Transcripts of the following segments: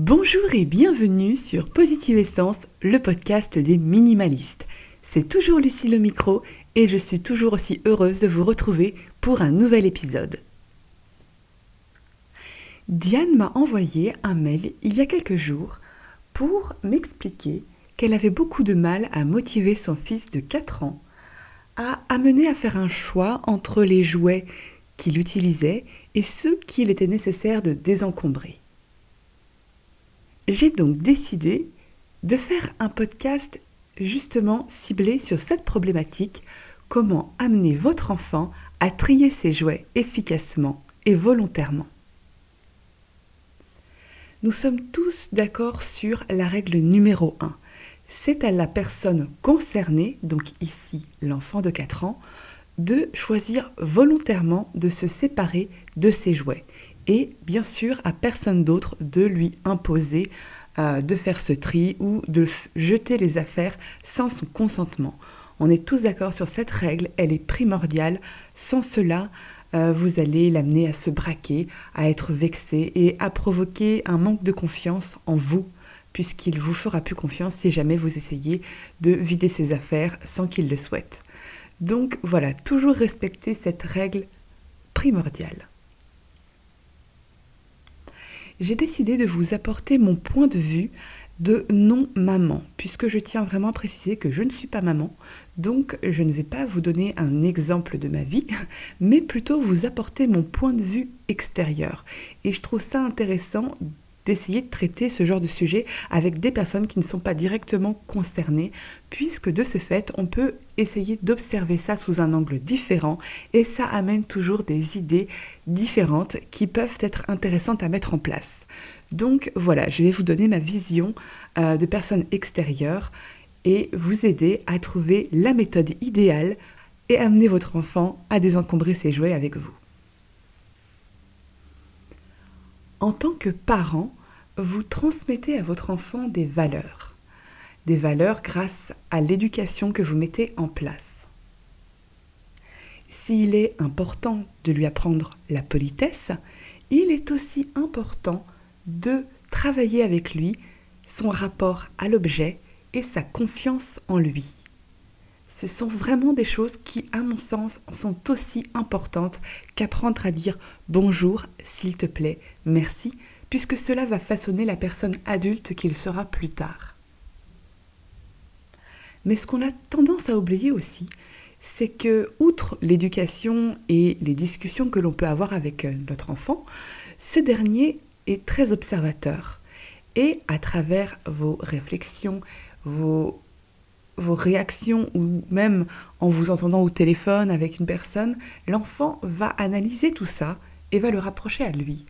Bonjour et bienvenue sur Positive Essence, le podcast des minimalistes. C'est toujours Lucie le micro et je suis toujours aussi heureuse de vous retrouver pour un nouvel épisode. Diane m'a envoyé un mail il y a quelques jours pour m'expliquer qu'elle avait beaucoup de mal à motiver son fils de 4 ans à amener à faire un choix entre les jouets qu'il utilisait et ceux qu'il était nécessaire de désencombrer. J'ai donc décidé de faire un podcast justement ciblé sur cette problématique, comment amener votre enfant à trier ses jouets efficacement et volontairement. Nous sommes tous d'accord sur la règle numéro 1. C'est à la personne concernée, donc ici l'enfant de 4 ans, de choisir volontairement de se séparer de ses jouets et bien sûr à personne d'autre de lui imposer euh, de faire ce tri ou de jeter les affaires sans son consentement. On est tous d'accord sur cette règle, elle est primordiale. Sans cela, euh, vous allez l'amener à se braquer, à être vexé et à provoquer un manque de confiance en vous, puisqu'il vous fera plus confiance si jamais vous essayez de vider ses affaires sans qu'il le souhaite. Donc voilà, toujours respecter cette règle primordiale j'ai décidé de vous apporter mon point de vue de non-maman, puisque je tiens vraiment à préciser que je ne suis pas maman, donc je ne vais pas vous donner un exemple de ma vie, mais plutôt vous apporter mon point de vue extérieur. Et je trouve ça intéressant d'essayer de traiter ce genre de sujet avec des personnes qui ne sont pas directement concernées, puisque de ce fait, on peut essayer d'observer ça sous un angle différent, et ça amène toujours des idées différentes qui peuvent être intéressantes à mettre en place. Donc voilà, je vais vous donner ma vision euh, de personnes extérieures et vous aider à trouver la méthode idéale et amener votre enfant à désencombrer ses jouets avec vous. En tant que parent, vous transmettez à votre enfant des valeurs. Des valeurs grâce à l'éducation que vous mettez en place. S'il est important de lui apprendre la politesse, il est aussi important de travailler avec lui son rapport à l'objet et sa confiance en lui. Ce sont vraiment des choses qui, à mon sens, sont aussi importantes qu'apprendre à dire bonjour, s'il te plaît, merci, puisque cela va façonner la personne adulte qu'il sera plus tard. Mais ce qu'on a tendance à oublier aussi, c'est que, outre l'éducation et les discussions que l'on peut avoir avec euh, notre enfant, ce dernier est très observateur. Et à travers vos réflexions, vos, vos réactions, ou même en vous entendant au téléphone avec une personne, l'enfant va analyser tout ça et va le rapprocher à lui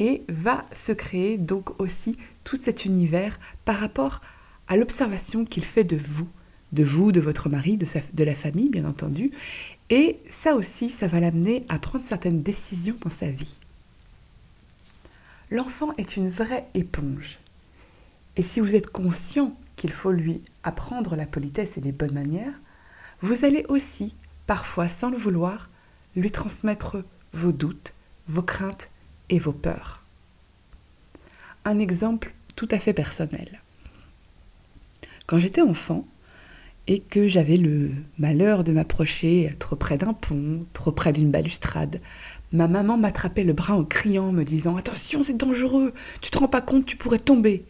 et va se créer donc aussi tout cet univers par rapport à l'observation qu'il fait de vous, de vous, de votre mari, de, la famille bien entendu. Et ça aussi, ça va l'amener à prendre certaines décisions dans sa vie. L'enfant est une vraie éponge. Et si vous êtes conscient qu'il faut lui apprendre la politesse et les bonnes manières, vous allez aussi, parfois sans le vouloir, lui transmettre vos doutes, vos craintes vos peurs. Un exemple tout à fait personnel. Quand j'étais enfant et que j'avais le malheur de m'approcher trop près d'un pont, trop près d'une balustrade, ma maman m'attrapait le bras en criant, me disant Attention, c'est dangereux, tu te rends pas compte, tu pourrais tomber.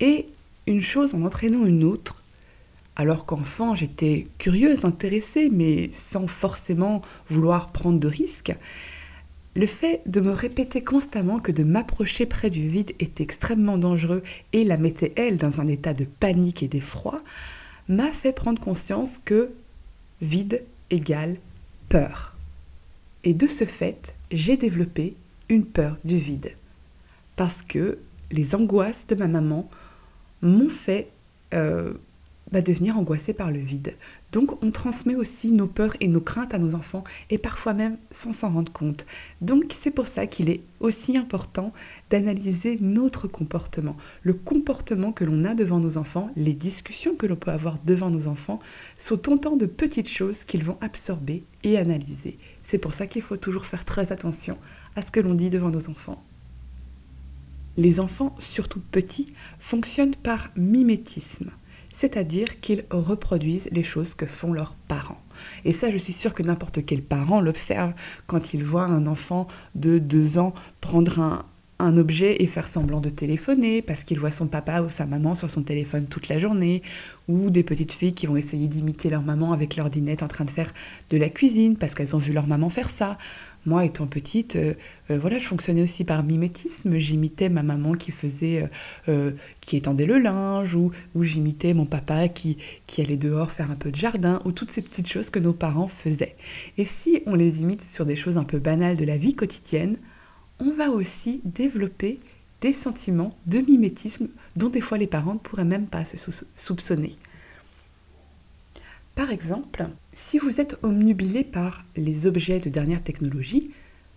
Et une chose en entraînant une autre, alors qu'enfant j'étais curieuse, intéressée, mais sans forcément vouloir prendre de risques, le fait de me répéter constamment que de m'approcher près du vide est extrêmement dangereux et la mettait elle dans un état de panique et d'effroi m'a fait prendre conscience que vide égale peur. Et de ce fait, j'ai développé une peur du vide. Parce que les angoisses de ma maman m'ont fait euh, va devenir angoissé par le vide. Donc on transmet aussi nos peurs et nos craintes à nos enfants et parfois même sans s'en rendre compte. Donc c'est pour ça qu'il est aussi important d'analyser notre comportement. Le comportement que l'on a devant nos enfants, les discussions que l'on peut avoir devant nos enfants sont autant de petites choses qu'ils vont absorber et analyser. C'est pour ça qu'il faut toujours faire très attention à ce que l'on dit devant nos enfants. Les enfants, surtout petits, fonctionnent par mimétisme, c'est-à-dire qu'ils reproduisent les choses que font leurs parents. Et ça, je suis sûre que n'importe quel parent l'observe quand il voit un enfant de deux ans prendre un, un objet et faire semblant de téléphoner parce qu'il voit son papa ou sa maman sur son téléphone toute la journée, ou des petites filles qui vont essayer d'imiter leur maman avec leur dinette en train de faire de la cuisine parce qu'elles ont vu leur maman faire ça. Moi, étant petite, euh, euh, voilà, je fonctionnais aussi par mimétisme. J'imitais ma maman qui faisait, euh, qui étendait le linge, ou, j'imitais mon papa qui allait dehors faire un peu de jardin, ou toutes ces petites choses que nos parents faisaient. Et si on les imite sur des choses un peu banales de la vie quotidienne, on va aussi développer des sentiments de mimétisme dont des fois les parents ne pourraient même pas se soupçonner. Par exemple, si vous êtes omnubilé par les objets de dernière technologie,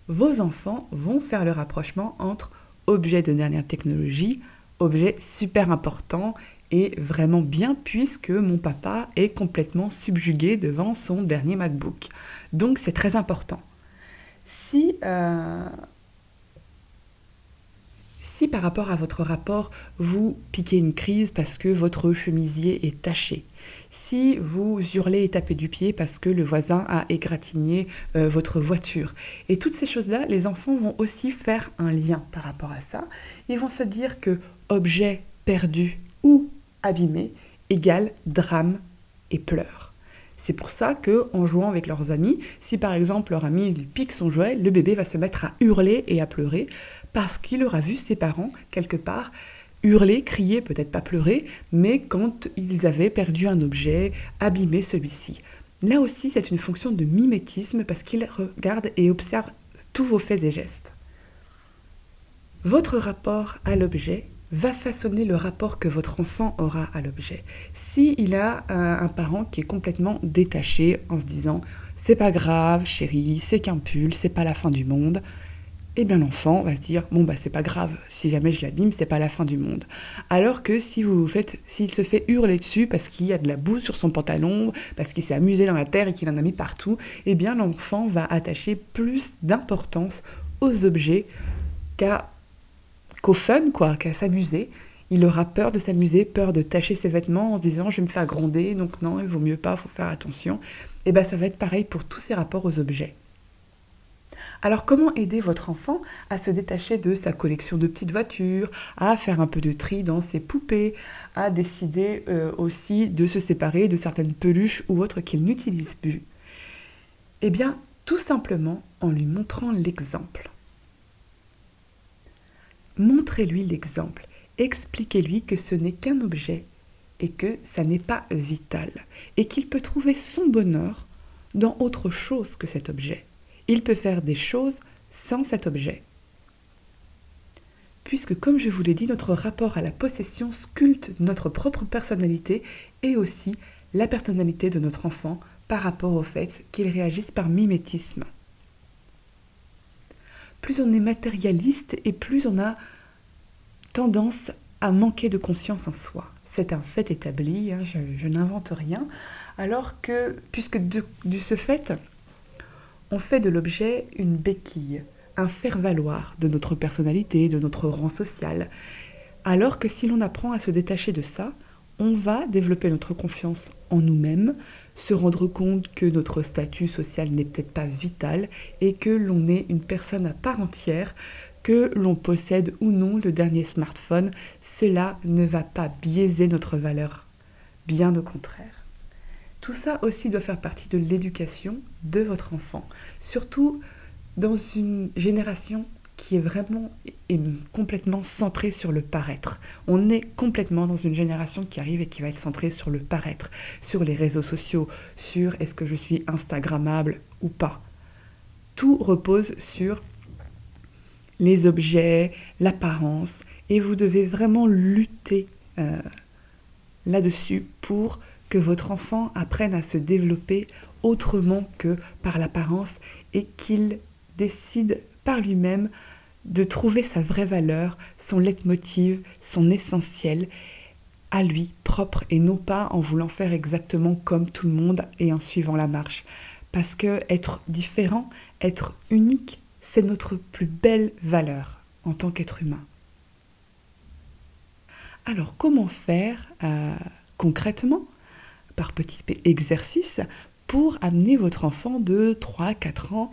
vos enfants vont faire le rapprochement entre objets de dernière technologie, objets super importants et vraiment bien puisque mon papa est complètement subjugué devant son dernier MacBook. Donc c'est très important. Si euh, si par rapport à votre rapport, vous piquez une crise parce que votre chemisier est taché, si vous hurlez et tapez du pied parce que le voisin a égratigné euh, votre voiture, et toutes ces choses-là, les enfants vont aussi faire un lien par rapport à ça. Ils vont se dire que objet perdu ou abîmé égale drame et pleurs. C'est pour ça que, en jouant avec leurs amis, si par exemple leur ami lui pique son jouet, le bébé va se mettre à hurler et à pleurer parce qu'il aura vu ses parents, quelque part, hurler, crier, peut-être pas pleurer, mais quand ils avaient perdu un objet, abîmé celui-ci. Là aussi, c'est une fonction de mimétisme parce qu'il regarde et observe tous vos faits et gestes. Votre rapport à l'objet va façonner le rapport que votre enfant aura à l'objet. S'il a un, un, parent qui est complètement détaché en se disant c'est pas grave, chérie, c'est qu'un pull, c'est pas la fin du monde, eh bien l'enfant va se dire bon bah c'est pas grave, si jamais je l'abîme, c'est pas la fin du monde. Alors que si vous faites, s'il se fait hurler dessus parce qu'il y a de la boue sur son pantalon, parce qu'il s'est amusé dans la terre et qu'il en a mis partout, eh bien l'enfant va attacher plus d'importance aux objets qu'à qu'au fun quoi, qu'à s'amuser. Il aura peur de s'amuser, peur de tacher ses vêtements en se disant je vais me faire gronder, donc non, il vaut mieux pas, faut faire attention. Et eh bien ça va être pareil pour tous ces rapports aux objets. Alors comment aider votre enfant à se détacher de sa collection de petites voitures, à faire un peu de tri dans ses poupées, à décider euh, aussi de se séparer de certaines peluches ou autres qu'il n'utilise plus? Eh bien, tout simplement en lui montrant l'exemple. Montrez-lui l'exemple. Expliquez-lui que ce n'est qu'un objet et que ça n'est pas vital et qu'il peut trouver son bonheur dans autre chose que cet objet il peut faire des choses sans cet objet. Puisque, comme je vous l'ai dit, notre rapport à la possession sculpte notre propre personnalité et aussi la personnalité de notre enfant par rapport au fait qu'il réagisse par mimétisme. Plus on est matérialiste et plus on a tendance à manquer de confiance en soi. C'est un fait établi, hein, je, n'invente rien. Alors que, puisque de ce fait, on fait de l'objet une béquille, un faire-valoir de notre personnalité, de notre rang social. Alors que si l'on apprend à se détacher de ça, on va développer notre confiance en nous-mêmes, se rendre compte que notre statut social n'est peut-être pas vital et que l'on est une personne à part entière, que l'on possède ou non le dernier smartphone, cela ne va pas biaiser notre valeur. Bien au contraire. Tout ça aussi doit faire partie de l'éducation de votre enfant, surtout dans une génération qui est vraiment et complètement centrée sur le paraître. On est complètement dans une génération qui arrive et qui va être centrée sur le paraître, sur les réseaux sociaux, sur est-ce que je suis Instagrammable ou pas. Tout repose sur les objets, l'apparence, et vous devez vraiment lutter euh, là-dessus pour que votre enfant apprenne à se développer autrement que par l'apparence et qu'il décide par lui-même de trouver sa vraie valeur, son leitmotiv, son essentiel à lui propre et non pas en voulant faire exactement comme tout le monde et en suivant la marche. Parce que être différent, être unique, c'est notre plus belle valeur en tant qu'être humain. Alors comment faire euh, concrètement, par petits exercices, pour amener votre enfant de 3-4 ans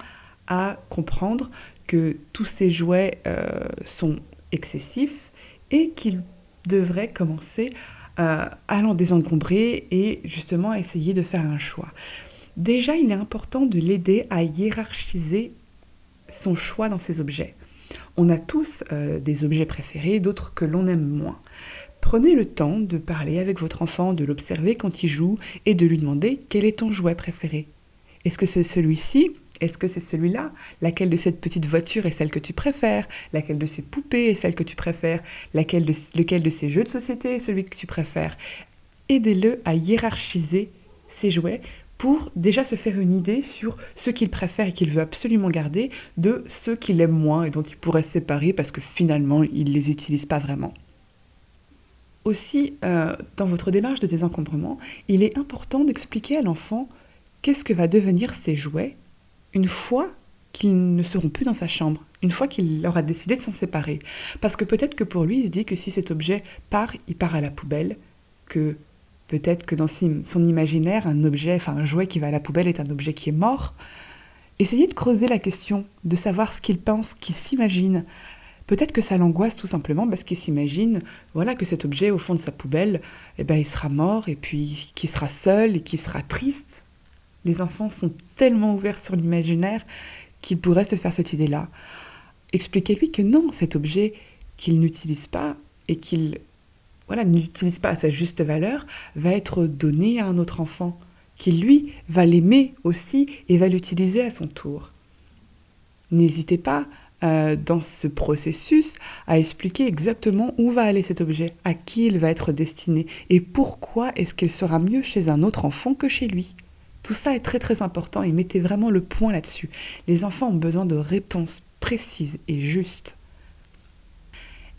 à comprendre que tous ces jouets euh, sont excessifs et qu'il devrait commencer euh, à l'en désencombrer et justement essayer de faire un choix. Déjà, il est important de l'aider à hiérarchiser son choix dans ses objets. On a tous euh, des objets préférés, d'autres que l'on aime moins. Prenez le temps de parler avec votre enfant, de l'observer quand il joue et de lui demander quel est ton jouet préféré. Est-ce que c'est celui-ci Est-ce que c'est celui-là? Laquelle de cette petite voiture est celle que tu préfères? Laquelle de ces poupées est celle que tu préfères? Laquelle de, Lequel de ces jeux de société est celui que tu préfères? Aidez-le à hiérarchiser ses jouets pour déjà se faire une idée sur ce qu'il préfère et qu'il veut absolument garder de ceux qu'il aime moins et dont il pourrait se séparer parce que finalement il ne les utilise pas vraiment. Aussi, euh, dans votre démarche de désencombrement, il est important d'expliquer à l'enfant qu'est-ce que va devenir ses jouets une fois qu'ils ne seront plus dans sa chambre, une fois qu'il aura décidé de s'en séparer. Parce que peut-être que pour lui, il se dit que si cet objet part, il part à la poubelle, que Peut-être que dans son imaginaire, un objet, enfin un jouet qui va à la poubelle est un objet qui est mort. Essayez de creuser la question, de savoir ce qu'il pense, qu'il s'imagine. Peut-être que ça l'angoisse tout simplement parce qu'il s'imagine, voilà, que cet objet au fond de sa poubelle, eh ben, il sera mort et puis qu'il sera seul et qu'il sera triste. Les enfants sont tellement ouverts sur l'imaginaire qu'ils pourraient se faire cette idée-là. Expliquez-lui que non, cet objet qu'il n'utilise pas et qu'il voilà, n'utilise pas à sa juste valeur, va être donné à un autre enfant, qui lui va l'aimer aussi et va l'utiliser à son tour. N'hésitez pas euh, dans ce processus à expliquer exactement où va aller cet objet, à qui il va être destiné et pourquoi est-ce qu'il sera mieux chez un autre enfant que chez lui. Tout ça est très très important et mettez vraiment le point là-dessus. Les enfants ont besoin de réponses précises et justes.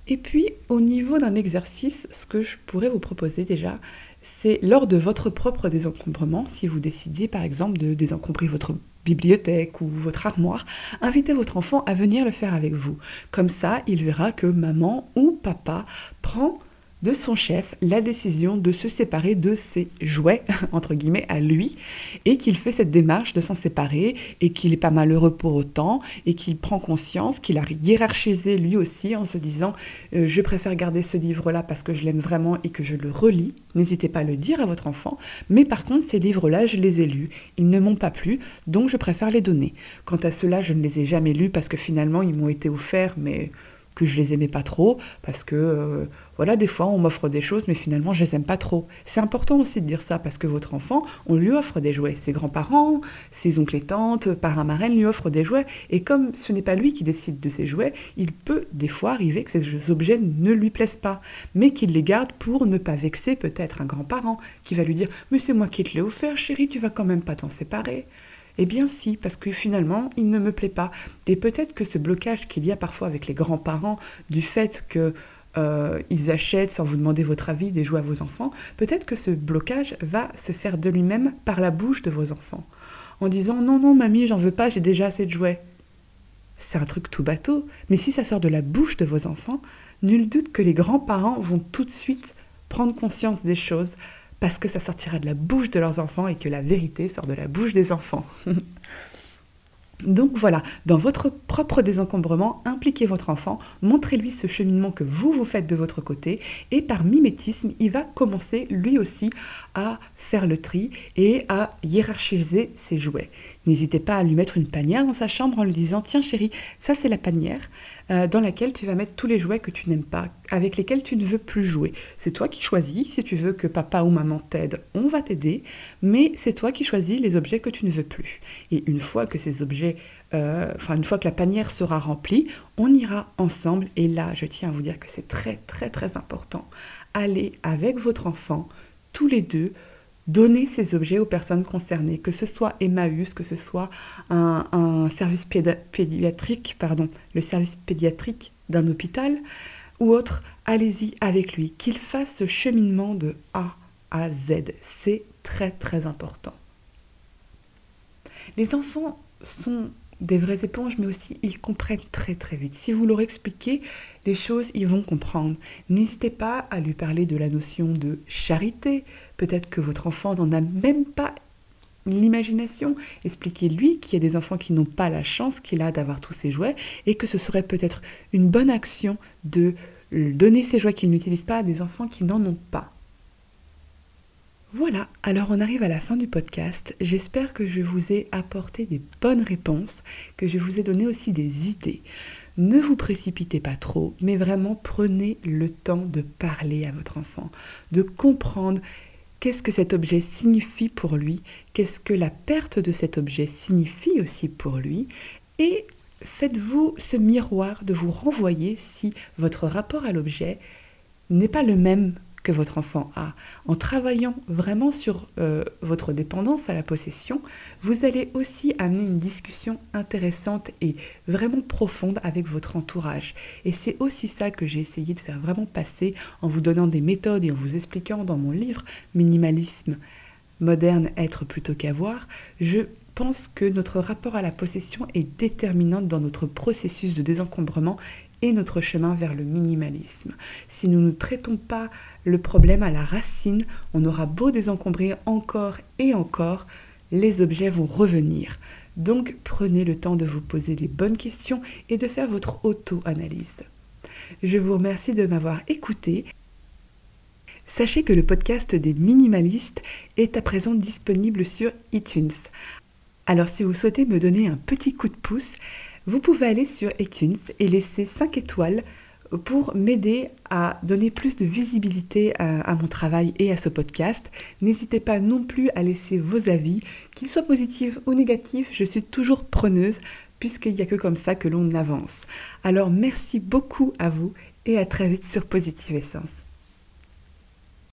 Et puis, au niveau d'un exercice, ce que je pourrais vous proposer déjà, c'est lors de votre propre désencombrement, si vous décidiez par exemple de désencombrer votre bibliothèque ou votre armoire, invitez votre enfant à venir le faire avec vous. Comme ça, il verra que maman ou papa prend de son chef la décision de se séparer de ses jouets, entre guillemets, à lui, et qu'il fait cette démarche de s'en séparer, et qu'il est pas malheureux pour autant, et qu'il prend conscience qu'il a hiérarchisé lui aussi en se disant euh, je préfère garder ce livre-là parce que je l'aime vraiment et que je le relis. N'hésitez pas à le dire à votre enfant, mais par contre, ces livres-là, je les ai lus, ils ne m'ont pas plu, donc je préfère les donner. Quant à ceux-là, je ne les ai jamais lus parce que finalement, ils m'ont été offerts, mais que je les aimais pas trop, parce que euh, voilà, des fois on m'offre des choses, mais finalement je les aime pas trop. C'est important aussi de dire ça, parce que votre enfant, on lui offre des jouets. Ses grands-parents, ses oncles et tantes, parrains, marraines lui offrent des jouets, et comme ce n'est pas lui qui décide de ces jouets, il peut des fois arriver que ces objets ne lui plaisent pas, mais qu'il les garde pour ne pas vexer peut-être un grand-parent qui va lui dire Mais c'est moi qui te l'ai offert, chérie, tu vas quand même pas t'en séparer. Eh bien si, parce que finalement, il ne me plaît pas. Et peut-être que ce blocage qu'il y a parfois avec les grands-parents du fait que euh, ils achètent sans vous demander votre avis des jouets à vos enfants, peut-être que ce blocage va se faire de lui-même par la bouche de vos enfants. En disant non, non, mamie, j'en veux pas, j'ai déjà assez de jouets. C'est un truc tout bateau, mais si ça sort de la bouche de vos enfants, nul doute que les grands-parents vont tout de suite prendre conscience des choses, parce que ça sortira de la bouche de leurs enfants et que la vérité sort de la bouche des enfants. Donc voilà, dans votre propre désencombrement, impliquez votre enfant, montrez-lui ce cheminement que vous vous faites de votre côté et par mimétisme, il va commencer lui aussi à faire le tri et à hiérarchiser ses jouets. N'hésitez pas à lui mettre une panière dans sa chambre en lui disant Tiens chérie, ça c'est la panière euh, dans laquelle tu vas mettre tous les jouets que tu n'aimes pas, avec lesquels tu ne veux plus jouer. C'est toi qui choisis. Si tu veux que papa ou maman t'aide, on va t'aider. Mais c'est toi qui choisis les objets que tu ne veux plus. Et une fois que ces objets, euh, enfin une fois que la panière sera remplie, on ira ensemble. Et là, je tiens à vous dire que c'est très très très important. Allez avec votre enfant, tous les deux, donner ces objets aux personnes concernées, que ce soit Emmaüs, que ce soit un, service pédiatrique, pardon, le service pédiatrique d'un hôpital ou autre, allez-y avec lui, qu'il fasse ce cheminement de A à Z. C'est très très important. Les enfants sont des vraies éponges, mais aussi ils comprennent très très vite. Si vous leur expliquez les choses, ils vont comprendre. N'hésitez pas à lui parler de la notion de charité. Peut-être que votre enfant n'en a même pas l'imagination. Expliquez-lui qu'il y a des enfants qui n'ont pas la chance qu'il a d'avoir tous ces jouets et que ce serait peut-être une bonne action de donner ces jouets qu'il n'utilise pas à des enfants qui n'en ont pas. Voilà, alors on arrive à la fin du podcast. J'espère que je vous ai apporté des bonnes réponses, que je vous ai donné aussi des idées. Ne vous précipitez pas trop, mais vraiment prenez le temps de parler à votre enfant, de comprendre qu'est-ce que cet objet signifie pour lui, qu'est-ce que la perte de cet objet signifie aussi pour lui, et faites-vous ce miroir de vous renvoyer si votre rapport à l'objet n'est pas le même que votre enfant a. En travaillant vraiment sur euh, votre dépendance à la possession, vous allez aussi amener une discussion intéressante et vraiment profonde avec votre entourage. Et c'est aussi ça que j'ai essayé de faire vraiment passer en vous donnant des méthodes et en vous expliquant dans mon livre Minimalisme moderne, être plutôt qu'avoir. Je pense que notre rapport à la possession est déterminant dans notre processus de désencombrement et notre chemin vers le minimalisme. Si nous ne traitons pas le problème à la racine, on aura beau désencombrer encore et encore, les objets vont revenir. Donc prenez le temps de vous poser les bonnes questions et de faire votre auto-analyse. Je vous remercie de m'avoir écouté. Sachez que le podcast des minimalistes est à présent disponible sur iTunes. Alors si vous souhaitez me donner un petit coup de pouce, vous pouvez aller sur iTunes et laisser 5 étoiles pour m'aider à donner plus de visibilité à, mon travail et à ce podcast. N'hésitez pas non plus à laisser vos avis, qu'ils soient positifs ou négatifs, je suis toujours preneuse puisqu'il n'y a que comme ça que l'on avance. Alors merci beaucoup à vous et à très vite sur Positive Essence.